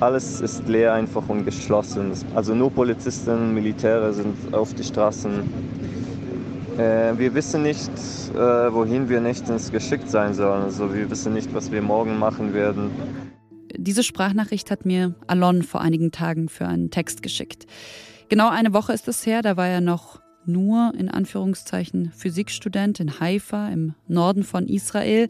Alles ist leer einfach und geschlossen. Also nur Polizisten, Militäre sind auf die Straßen. Äh, wir wissen nicht, äh, wohin wir nächtens geschickt sein sollen. Also wir wissen nicht, was wir morgen machen werden. Diese Sprachnachricht hat mir Alon vor einigen Tagen für einen Text geschickt. Genau eine Woche ist es her, da war er noch nur in Anführungszeichen Physikstudent in Haifa im Norden von Israel.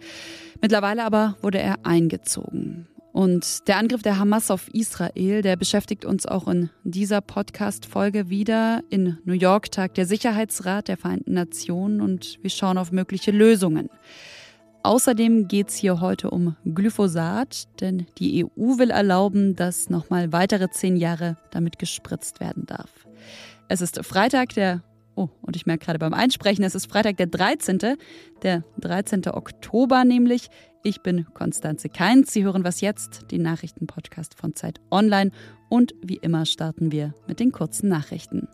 Mittlerweile aber wurde er eingezogen. Und der Angriff der Hamas auf Israel, der beschäftigt uns auch in dieser Podcast-Folge wieder. In New York tagt der Sicherheitsrat der Vereinten Nationen und wir schauen auf mögliche Lösungen. Außerdem geht es hier heute um Glyphosat, denn die EU will erlauben, dass nochmal weitere zehn Jahre damit gespritzt werden darf. Es ist Freitag, der Oh, und ich merke gerade beim Einsprechen, es ist Freitag der 13., der 13. Oktober nämlich. Ich bin Konstanze Keinz. Sie hören was jetzt, den Nachrichtenpodcast von Zeit Online. Und wie immer starten wir mit den kurzen Nachrichten.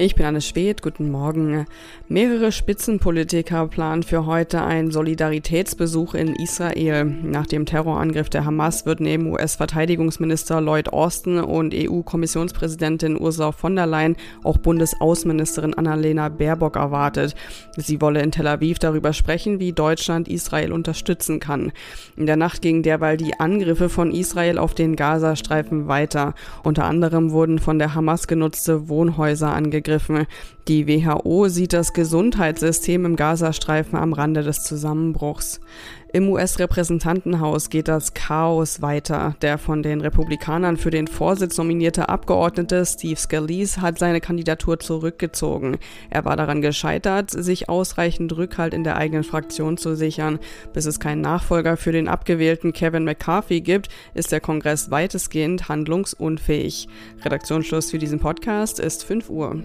Ich bin Anne Schwedt, guten Morgen. Mehrere Spitzenpolitiker planen für heute einen Solidaritätsbesuch in Israel. Nach dem Terrorangriff der Hamas wird neben US-Verteidigungsminister Lloyd Austin und EU-Kommissionspräsidentin Ursula von der Leyen auch Bundesaußenministerin Annalena Baerbock erwartet. Sie wolle in Tel Aviv darüber sprechen, wie Deutschland Israel unterstützen kann. In der Nacht gingen derweil die Angriffe von Israel auf den Gazastreifen weiter. Unter anderem wurden von der Hamas genutzte Wohnhäuser angegriffen angegriffen. Die WHO sieht das Gesundheitssystem im Gazastreifen am Rande des Zusammenbruchs. Im US-Repräsentantenhaus geht das Chaos weiter. Der von den Republikanern für den Vorsitz nominierte Abgeordnete Steve Scalise hat seine Kandidatur zurückgezogen. Er war daran gescheitert, sich ausreichend Rückhalt in der eigenen Fraktion zu sichern. Bis es keinen Nachfolger für den abgewählten Kevin McCarthy gibt, ist der Kongress weitestgehend handlungsunfähig. Redaktionsschluss für diesen Podcast ist 5 Uhr.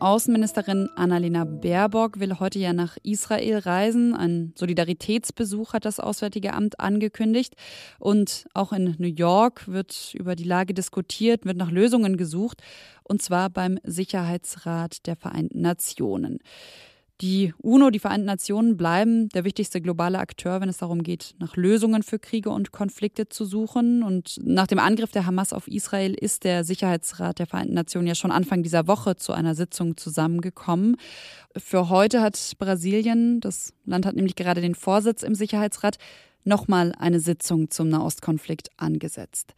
Außenministerin Annalena Baerbock will heute ja nach Israel reisen. Ein Solidaritätsbesuch hat das Auswärtige Amt angekündigt. Und auch in New York wird über die Lage diskutiert, wird nach Lösungen gesucht. Und zwar beim Sicherheitsrat der Vereinten Nationen. Die UNO, die Vereinten Nationen bleiben der wichtigste globale Akteur, wenn es darum geht, nach Lösungen für Kriege und Konflikte zu suchen. Und nach dem Angriff der Hamas auf Israel ist der Sicherheitsrat der Vereinten Nationen ja schon Anfang dieser Woche zu einer Sitzung zusammengekommen. Für heute hat Brasilien, das Land hat nämlich gerade den Vorsitz im Sicherheitsrat, nochmal eine Sitzung zum Nahostkonflikt angesetzt.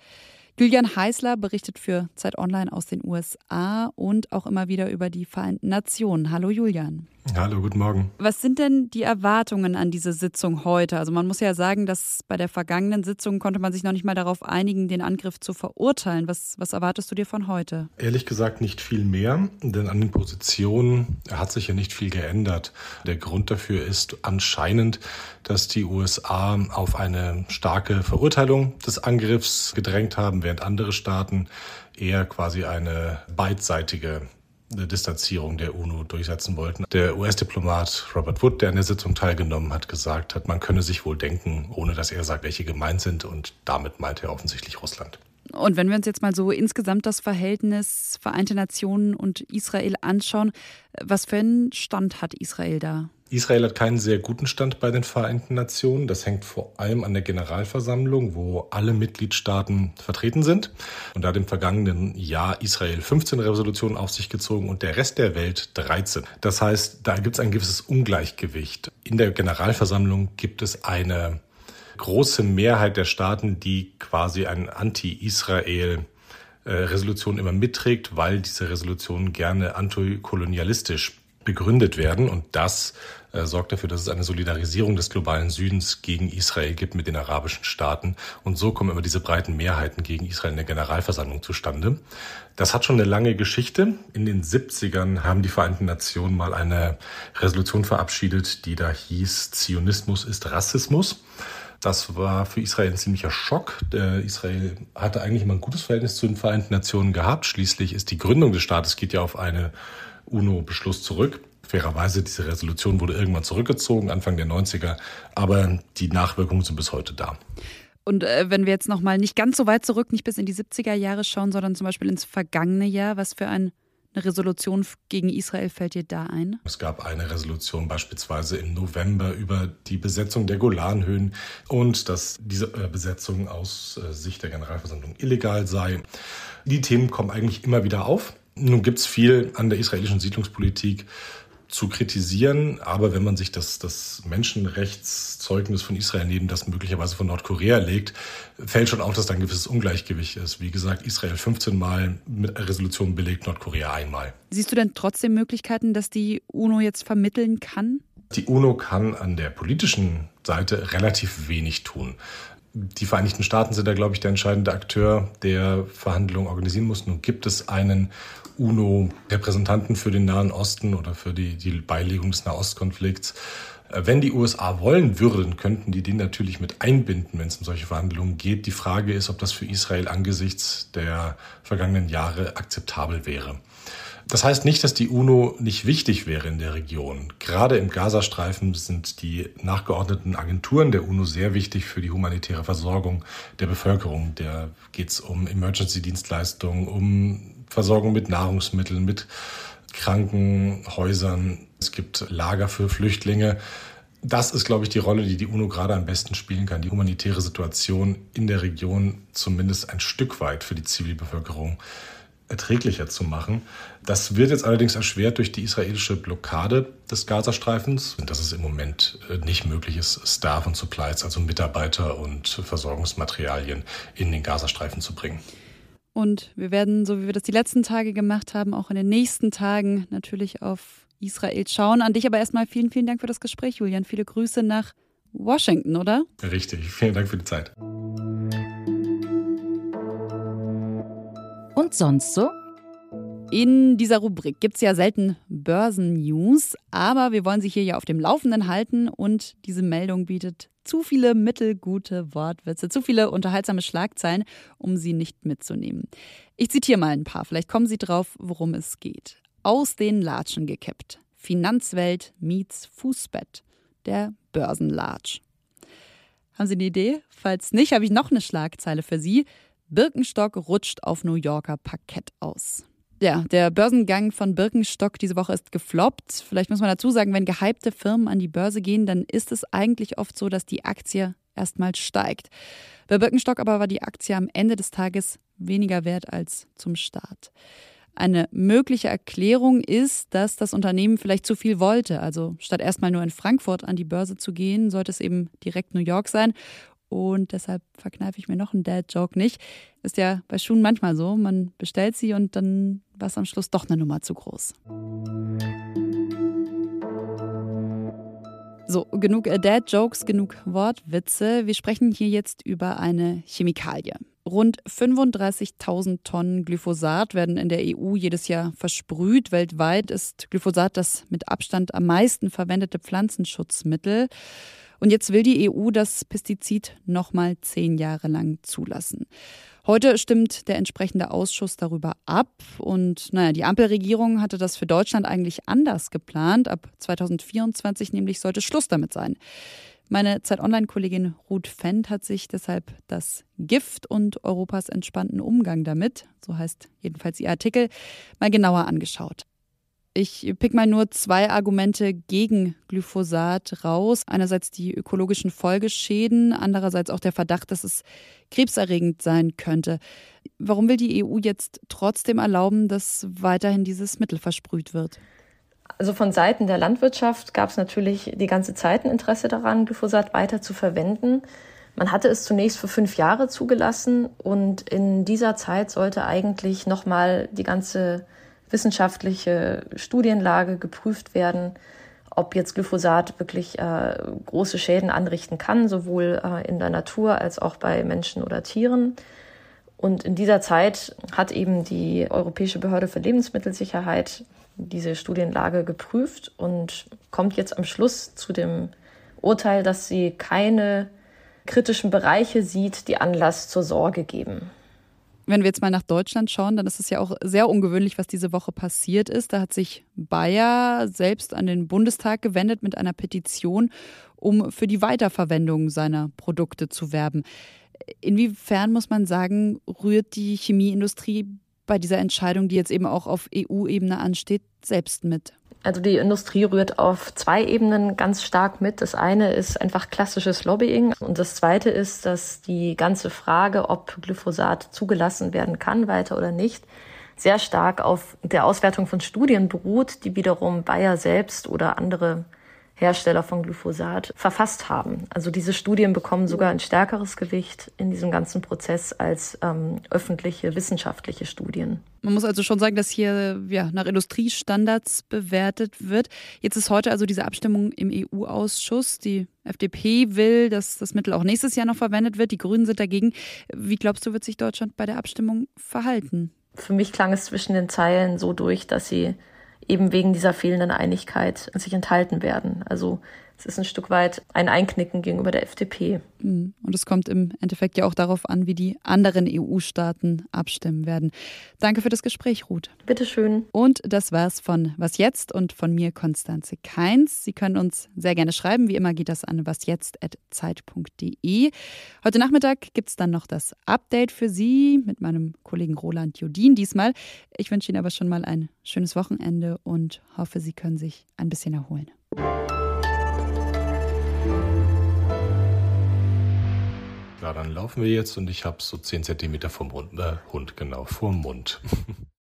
Julian Heißler berichtet für Zeit Online aus den USA und auch immer wieder über die Vereinten Nationen. Hallo Julian. Hallo, guten Morgen. Was sind denn die Erwartungen an diese Sitzung heute? Also man muss ja sagen, dass bei der vergangenen Sitzung konnte man sich noch nicht mal darauf einigen, den Angriff zu verurteilen. Was, was erwartest du dir von heute? Ehrlich gesagt nicht viel mehr, denn an den Positionen hat sich ja nicht viel geändert. Der Grund dafür ist anscheinend, dass die USA auf eine starke Verurteilung des Angriffs gedrängt haben, während andere Staaten eher quasi eine beidseitige Distanzierung der UNO durchsetzen wollten. Der US-Diplomat Robert Wood, der an der Sitzung teilgenommen hat, gesagt hat, man könne sich wohl denken, ohne dass er sagt, welche gemeint sind. Und damit meinte er offensichtlich Russland. Und wenn wir uns jetzt mal so insgesamt das Verhältnis Vereinte Nationen und Israel anschauen, was für einen Stand hat Israel da? Israel hat keinen sehr guten Stand bei den Vereinten Nationen. Das hängt vor allem an der Generalversammlung, wo alle Mitgliedstaaten vertreten sind. Und da hat im vergangenen Jahr Israel 15 Resolutionen auf sich gezogen und der Rest der Welt 13. Das heißt, da gibt es ein gewisses Ungleichgewicht. In der Generalversammlung gibt es eine große Mehrheit der Staaten, die quasi ein Anti-Israel Resolution immer mitträgt, weil diese Resolutionen gerne antikolonialistisch begründet werden. Und das äh, sorgt dafür, dass es eine Solidarisierung des globalen Südens gegen Israel gibt mit den arabischen Staaten. Und so kommen immer diese breiten Mehrheiten gegen Israel in der Generalversammlung zustande. Das hat schon eine lange Geschichte. In den 70ern haben die Vereinten Nationen mal eine Resolution verabschiedet, die da hieß, Zionismus ist Rassismus. Das war für Israel ein ziemlicher Schock. Der Israel hatte eigentlich immer ein gutes Verhältnis zu den Vereinten Nationen gehabt. Schließlich ist die Gründung des Staates geht ja auf eine UNO-Beschluss zurück. Fairerweise, diese Resolution wurde irgendwann zurückgezogen, Anfang der 90er, aber die Nachwirkungen sind bis heute da. Und äh, wenn wir jetzt nochmal nicht ganz so weit zurück, nicht bis in die 70er Jahre schauen, sondern zum Beispiel ins vergangene Jahr, was für ein eine Resolution gegen Israel fällt dir da ein? Es gab eine Resolution beispielsweise im November über die Besetzung der Golanhöhen und dass diese äh, Besetzung aus äh, Sicht der Generalversammlung illegal sei. Die Themen kommen eigentlich immer wieder auf. Nun gibt es viel an der israelischen Siedlungspolitik, zu kritisieren. Aber wenn man sich das, das Menschenrechtszeugnis von Israel neben das möglicherweise von Nordkorea legt, fällt schon auf, dass da ein gewisses Ungleichgewicht ist. Wie gesagt, Israel 15 Mal mit Resolutionen belegt, Nordkorea einmal. Siehst du denn trotzdem Möglichkeiten, dass die UNO jetzt vermitteln kann? Die UNO kann an der politischen Seite relativ wenig tun. Die Vereinigten Staaten sind da, glaube ich, der entscheidende Akteur, der Verhandlungen organisieren muss. Nun gibt es einen UNO-Repräsentanten für den Nahen Osten oder für die, die Beilegung des Nahostkonflikts. Äh, wenn die USA wollen würden, könnten die den natürlich mit einbinden, wenn es um solche Verhandlungen geht. Die Frage ist, ob das für Israel angesichts der vergangenen Jahre akzeptabel wäre. Das heißt nicht, dass die UNO nicht wichtig wäre in der Region. Gerade im Gazastreifen sind die nachgeordneten Agenturen der UNO sehr wichtig für die humanitäre Versorgung der Bevölkerung. Da geht es um Emergency-Dienstleistungen, um Versorgung mit Nahrungsmitteln, mit Krankenhäusern. Es gibt Lager für Flüchtlinge. Das ist, glaube ich, die Rolle, die die UNO gerade am besten spielen kann, die humanitäre Situation in der Region zumindest ein Stück weit für die Zivilbevölkerung erträglicher zu machen. Das wird jetzt allerdings erschwert durch die israelische Blockade des Gazastreifens dass es im Moment äh, nicht möglich ist, Staff und Supplies, also Mitarbeiter und Versorgungsmaterialien in den Gazastreifen zu bringen. Und wir werden, so wie wir das die letzten Tage gemacht haben, auch in den nächsten Tagen natürlich auf Israel schauen. An dich aber erstmal vielen, vielen Dank für das Gespräch, Julian. Viele Grüße nach Washington, oder? Richtig, vielen Dank für die Zeit. Und sonst so? In dieser Rubrik gibt es ja selten Börsennews, aber wir wollen Sie hier ja auf dem Laufenden halten und diese Meldung bietet zu viele mittelgute Wortwitze, zu viele unterhaltsame Schlagzeilen, um sie nicht mitzunehmen. Ich zitiere mal ein paar, vielleicht kommen Sie drauf, worum es geht. Aus den Latschen gekippt. Finanzwelt meets Fußbett. Der Börsenlatsch. Haben Sie eine Idee? Falls nicht, habe ich noch eine Schlagzeile für Sie. Birkenstock rutscht auf New Yorker Parkett aus. Ja, der Börsengang von Birkenstock diese Woche ist gefloppt. Vielleicht muss man dazu sagen, wenn gehypte Firmen an die Börse gehen, dann ist es eigentlich oft so, dass die Aktie erstmal steigt. Bei Birkenstock aber war die Aktie am Ende des Tages weniger wert als zum Start. Eine mögliche Erklärung ist, dass das Unternehmen vielleicht zu viel wollte. Also statt erstmal nur in Frankfurt an die Börse zu gehen, sollte es eben direkt New York sein. Und deshalb verkneife ich mir noch einen Dad-Joke nicht. Ist ja bei Schuhen manchmal so. Man bestellt sie und dann war es am Schluss doch eine Nummer zu groß. So, genug Dad-Jokes, genug Wortwitze. Wir sprechen hier jetzt über eine Chemikalie. Rund 35.000 Tonnen Glyphosat werden in der EU jedes Jahr versprüht. Weltweit ist Glyphosat das mit Abstand am meisten verwendete Pflanzenschutzmittel. Und jetzt will die EU das Pestizid nochmal zehn Jahre lang zulassen. Heute stimmt der entsprechende Ausschuss darüber ab. Und naja, die Ampelregierung hatte das für Deutschland eigentlich anders geplant. Ab 2024 nämlich sollte Schluss damit sein. Meine Zeit Online-Kollegin Ruth Fendt hat sich deshalb das Gift und Europas entspannten Umgang damit, so heißt jedenfalls ihr Artikel, mal genauer angeschaut. Ich pick mal nur zwei Argumente gegen Glyphosat raus. Einerseits die ökologischen Folgeschäden, andererseits auch der Verdacht, dass es krebserregend sein könnte. Warum will die EU jetzt trotzdem erlauben, dass weiterhin dieses Mittel versprüht wird? Also von Seiten der Landwirtschaft gab es natürlich die ganze Zeit ein Interesse daran, Glyphosat weiter zu verwenden. Man hatte es zunächst für fünf Jahre zugelassen und in dieser Zeit sollte eigentlich nochmal die ganze wissenschaftliche Studienlage geprüft werden, ob jetzt Glyphosat wirklich äh, große Schäden anrichten kann, sowohl äh, in der Natur als auch bei Menschen oder Tieren. Und in dieser Zeit hat eben die Europäische Behörde für Lebensmittelsicherheit diese Studienlage geprüft und kommt jetzt am Schluss zu dem Urteil, dass sie keine kritischen Bereiche sieht, die Anlass zur Sorge geben. Wenn wir jetzt mal nach Deutschland schauen, dann ist es ja auch sehr ungewöhnlich, was diese Woche passiert ist. Da hat sich Bayer selbst an den Bundestag gewendet mit einer Petition, um für die Weiterverwendung seiner Produkte zu werben. Inwiefern muss man sagen, rührt die Chemieindustrie bei dieser Entscheidung, die jetzt eben auch auf EU-Ebene ansteht, selbst mit? Also die Industrie rührt auf zwei Ebenen ganz stark mit. Das eine ist einfach klassisches Lobbying und das zweite ist, dass die ganze Frage, ob Glyphosat zugelassen werden kann, weiter oder nicht, sehr stark auf der Auswertung von Studien beruht, die wiederum Bayer selbst oder andere Hersteller von Glyphosat verfasst haben. Also diese Studien bekommen sogar ein stärkeres Gewicht in diesem ganzen Prozess als ähm, öffentliche wissenschaftliche Studien. Man muss also schon sagen, dass hier ja, nach Industriestandards bewertet wird. Jetzt ist heute also diese Abstimmung im EU-Ausschuss. Die FDP will, dass das Mittel auch nächstes Jahr noch verwendet wird. Die Grünen sind dagegen. Wie glaubst du, wird sich Deutschland bei der Abstimmung verhalten? Für mich klang es zwischen den Zeilen so durch, dass sie eben wegen dieser fehlenden Einigkeit sich enthalten werden. Also es ist ein Stück weit ein Einknicken gegenüber der FDP. Hm. Und es kommt im Endeffekt ja auch darauf an, wie die anderen EU-Staaten abstimmen werden. Danke für das Gespräch, Ruth. Bitteschön. Und das war's von Was Jetzt und von mir, Konstanze Keins. Sie können uns sehr gerne schreiben. Wie immer geht das an wasjetzt.zeit.de. Heute Nachmittag gibt es dann noch das Update für Sie mit meinem Kollegen Roland Jodin diesmal. Ich wünsche Ihnen aber schon mal ein schönes Wochenende und hoffe, Sie können sich ein bisschen erholen. Ja, dann laufen wir jetzt und ich habe so 10 Zentimeter vom Hund, äh, Hund, genau, vorm Mund.